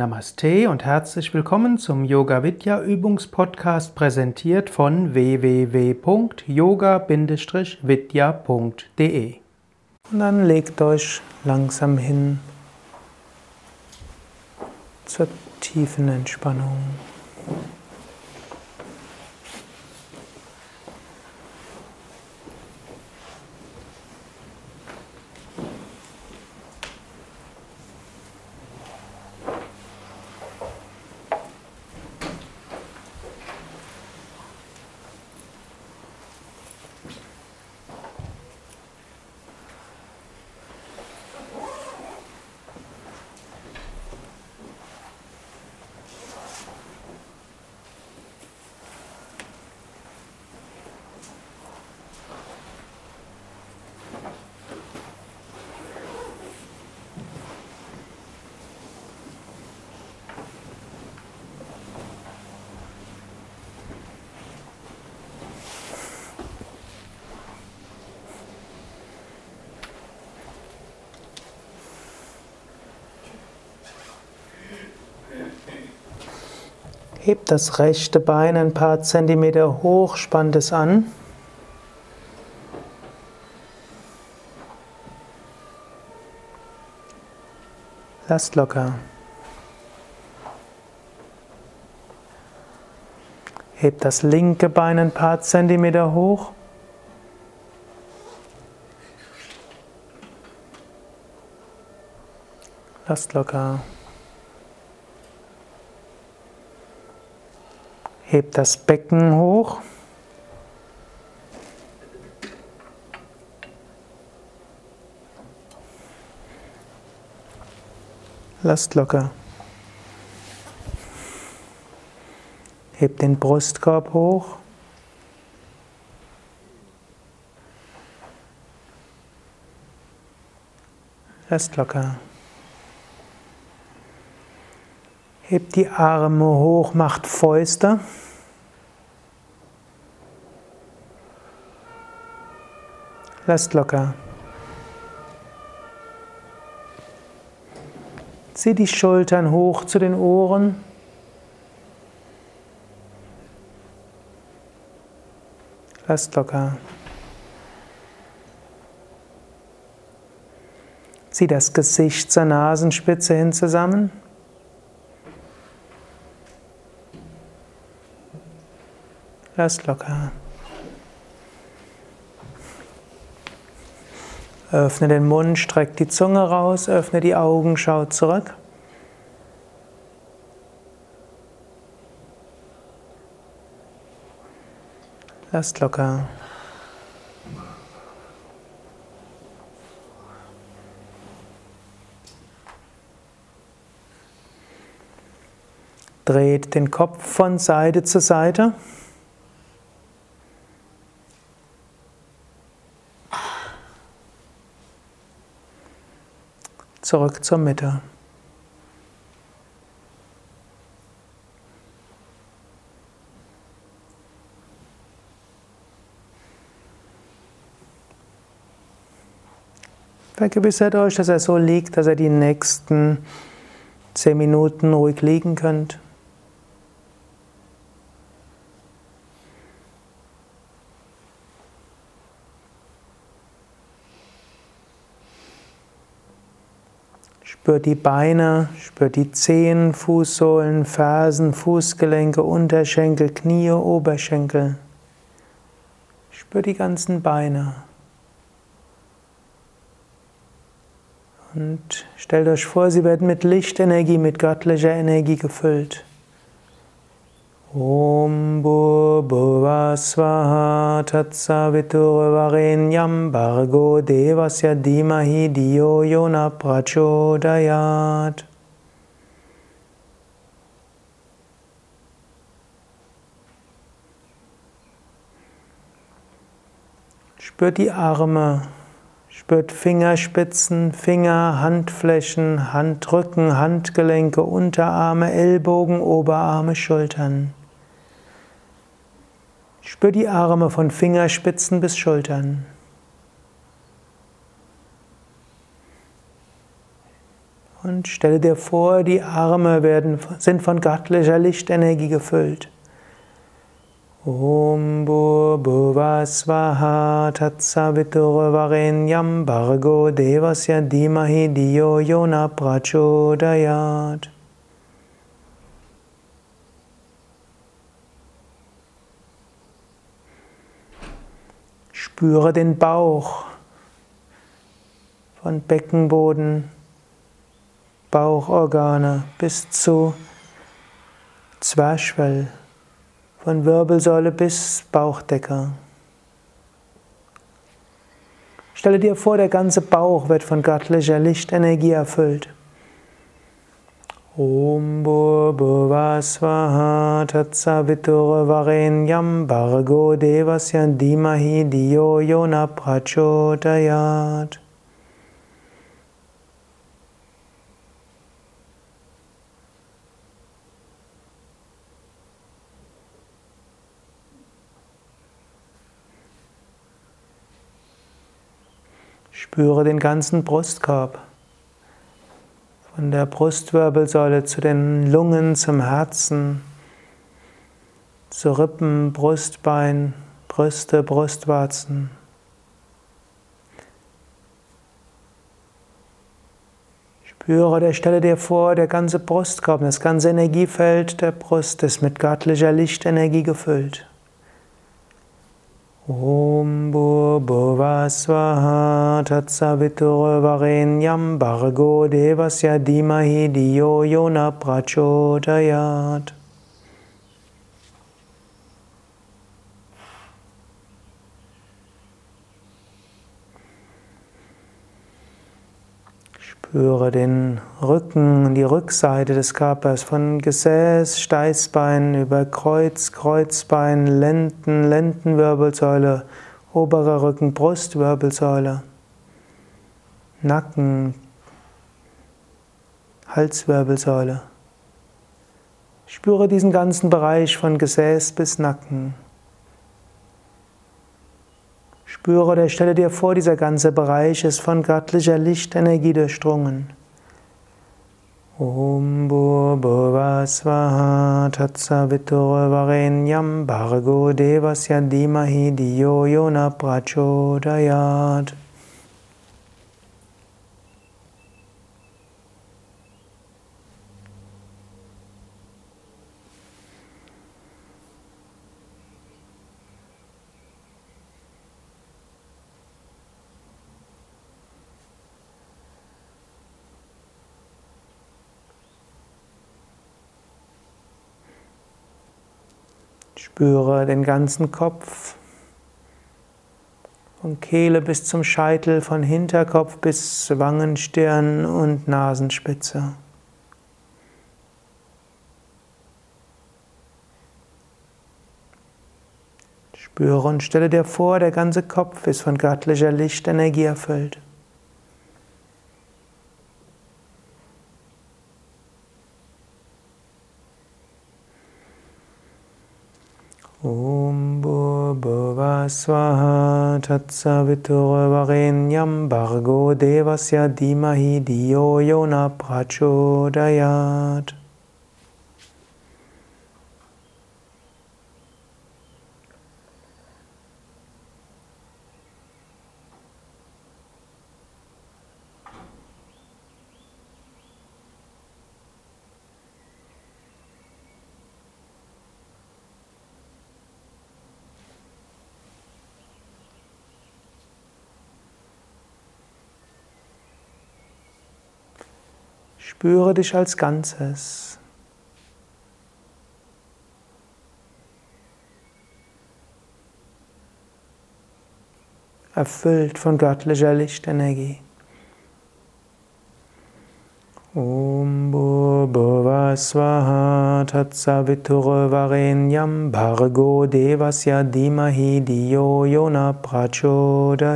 Namaste und herzlich willkommen zum Yoga Vidya Übungspodcast präsentiert von www.yoga-vidya.de. Und dann legt euch langsam hin zur tiefen Entspannung. Hebt das rechte Bein ein paar Zentimeter hoch, spannt es an. Lasst locker. Hebt das linke Bein ein paar Zentimeter hoch. Lasst locker. Hebt das Becken hoch. Lasst locker. Hebt den Brustkorb hoch. Lasst locker. Hebt die Arme hoch, macht Fäuste. Lasst locker. Zieh die Schultern hoch zu den Ohren. Lasst locker. Zieh das Gesicht zur Nasenspitze hin zusammen. Lass locker. Öffne den Mund, streck die Zunge raus, öffne die Augen, schau zurück. Lass locker. Dreht den Kopf von Seite zu Seite. Zurück zur Mitte. Vergewissert euch, dass er so liegt, dass er die nächsten zehn Minuten ruhig liegen könnt. Spür die Beine, spür die Zehen, Fußsohlen, Fersen, Fußgelenke, Unterschenkel, Knie, Oberschenkel. Spür die ganzen Beine. Und stellt euch vor, sie werden mit Lichtenergie, mit göttlicher Energie gefüllt. Om Bhurva Swaha Tatsaviturvarenyam Bargo Devasya Dimahi Dio Yona Prachodayat Spürt die Arme, spürt Fingerspitzen, Finger, Handflächen, Handrücken, Handgelenke, Unterarme, Ellbogen, Oberarme, Schultern. Spür die Arme von Fingerspitzen bis Schultern. Und stelle dir vor, die Arme werden, sind von göttlicher Lichtenergie gefüllt. Om Bhurva Swaha Tatsaviturvarenyam Bargo Devasya Dimahi Diyo Yona Prachodayat. Spüre den Bauch von Beckenboden, Bauchorgane bis zu Zwerchfell von Wirbelsäule bis Bauchdecke. Stelle dir vor, der ganze Bauch wird von göttlicher Lichtenergie erfüllt. Om Bhurva Swaha Tatsavitur Varenyam Bargo Devasya Dimahi Diyo Yona Prachodayat Spüre den ganzen Brustkorb. Von der Brustwirbelsäule zu den Lungen, zum Herzen, zu Rippen, Brustbein, Brüste, Brustwarzen. Spüre oder stelle dir vor, der ganze Brustkorb, das ganze Energiefeld der Brust ist mit göttlicher Lichtenergie gefüllt. Om Bhurva Swaha Tatsavitur Varenyam Bargo Devasya Dimahi Diyo Yona Prachodayat Spüre den Rücken, die Rückseite des Körpers von Gesäß, Steißbein über Kreuz, Kreuzbein, Lenden, Lendenwirbelsäule, oberer Rücken, Brustwirbelsäule, Nacken, Halswirbelsäule. Spüre diesen ganzen Bereich von Gesäß bis Nacken. Spüre oder stelle dir vor, dieser ganze Bereich ist von göttlicher Lichtenergie durchdrungen. Om Bhurva Swaha Tatsavitur Varenyam Bargo Devasya Dimahi Diyo Yona Prachodayat Spüre den ganzen Kopf, von Kehle bis zum Scheitel, von Hinterkopf bis Wangen, Stirn und Nasenspitze. Spüre und stelle dir vor, der ganze Kopf ist von göttlicher Lichtenergie erfüllt. Om Bhurva Swaha Tatsaviturvarenyam Bargo Devasya Dimahi Diyo Yona Prachodayat Spüre dich als Ganzes. Erfüllt von göttlicher Lichtenergie. Om Bhurva Swaha Tatsavitur Varenyam Bhargo Devasya Dimahi Diyo Yona Prachodayat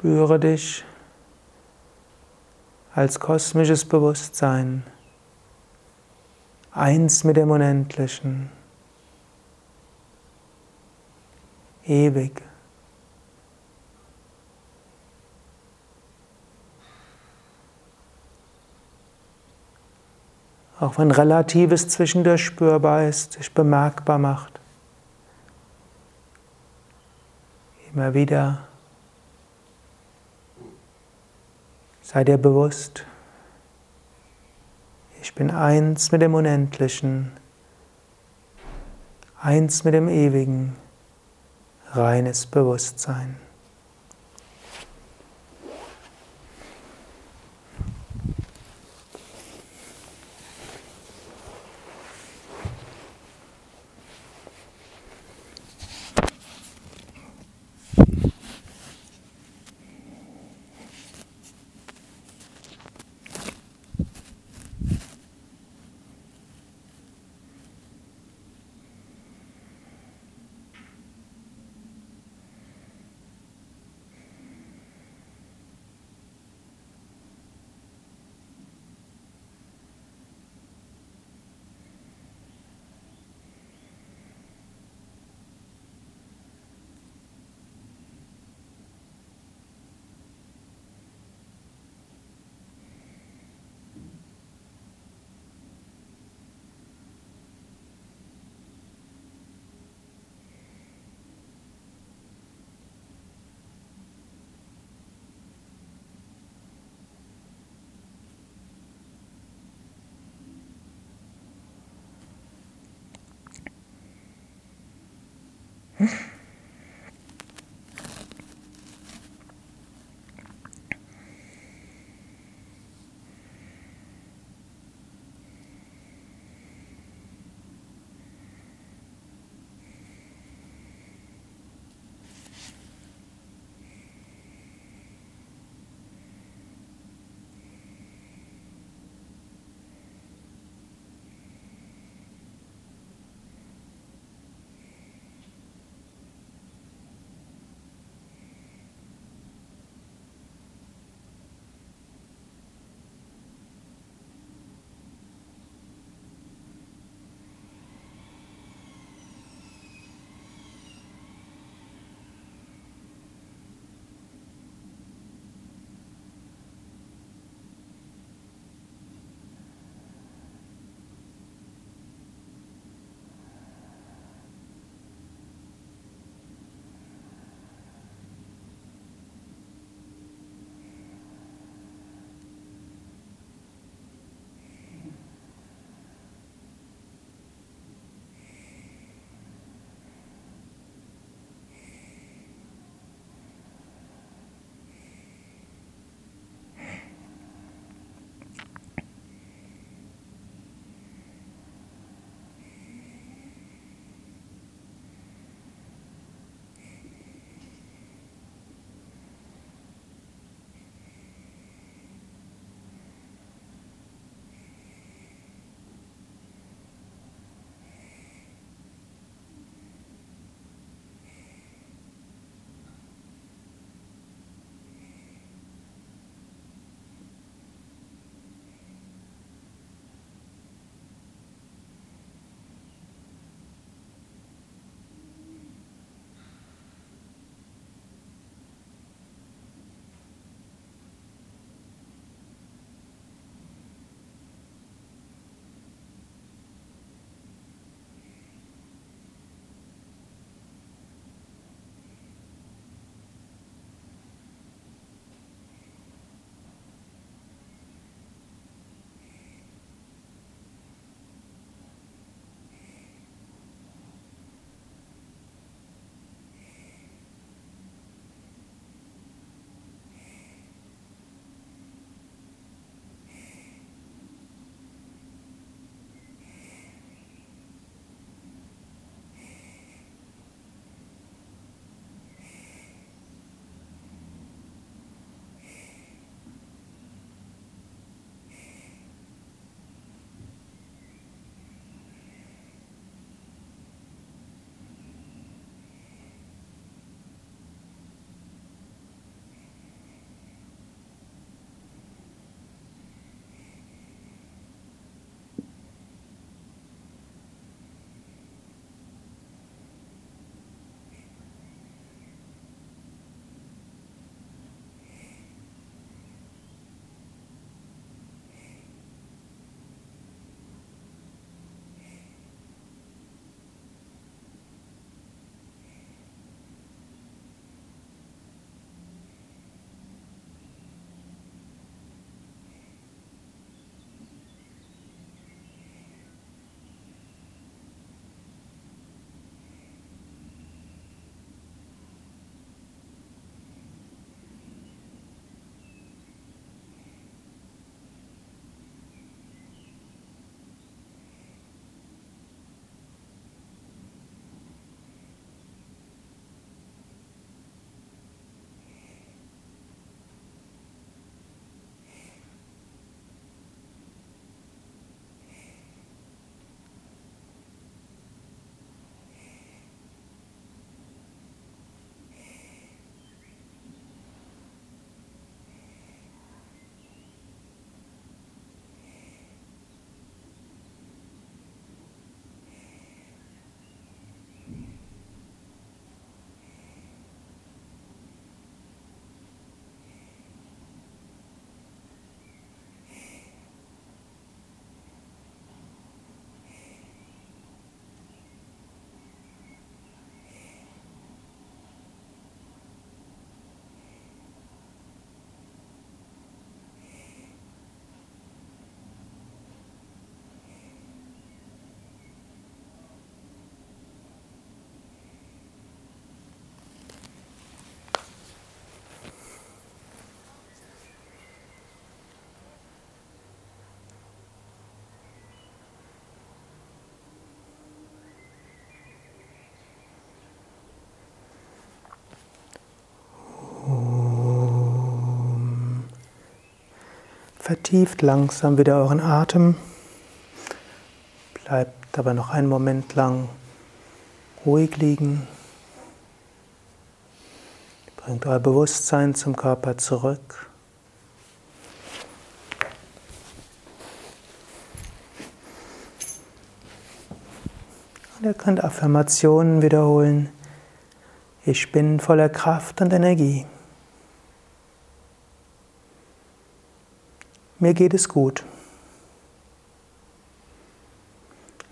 Spüre dich als kosmisches Bewusstsein, eins mit dem Unendlichen, ewig. Auch wenn Relatives zwischendurch spürbar ist, sich bemerkbar macht. Immer wieder sei dir bewusst, ich bin eins mit dem Unendlichen, eins mit dem Ewigen, reines Bewusstsein. Mm-hmm. Vertieft langsam wieder euren Atem. Bleibt aber noch einen Moment lang ruhig liegen. Bringt euer Bewusstsein zum Körper zurück. Und ihr könnt Affirmationen wiederholen. Ich bin voller Kraft und Energie. Mir geht es gut.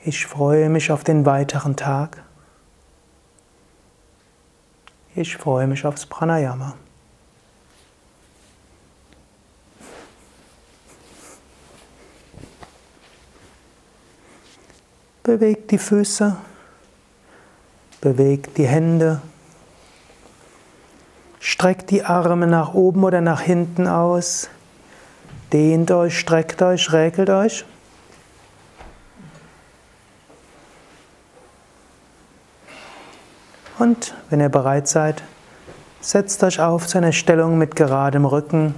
Ich freue mich auf den weiteren Tag. Ich freue mich aufs Pranayama. Bewegt die Füße, bewegt die Hände, streckt die Arme nach oben oder nach hinten aus, dehnt euch, streckt euch, räkelt euch. Und wenn ihr bereit seid, setzt euch auf zu einer Stellung mit geradem Rücken.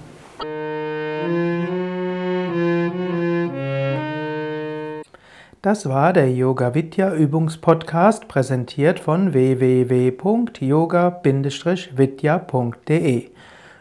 Das war der Yoga Vidya Übungspodcast, präsentiert von www.yoga-vidya.de.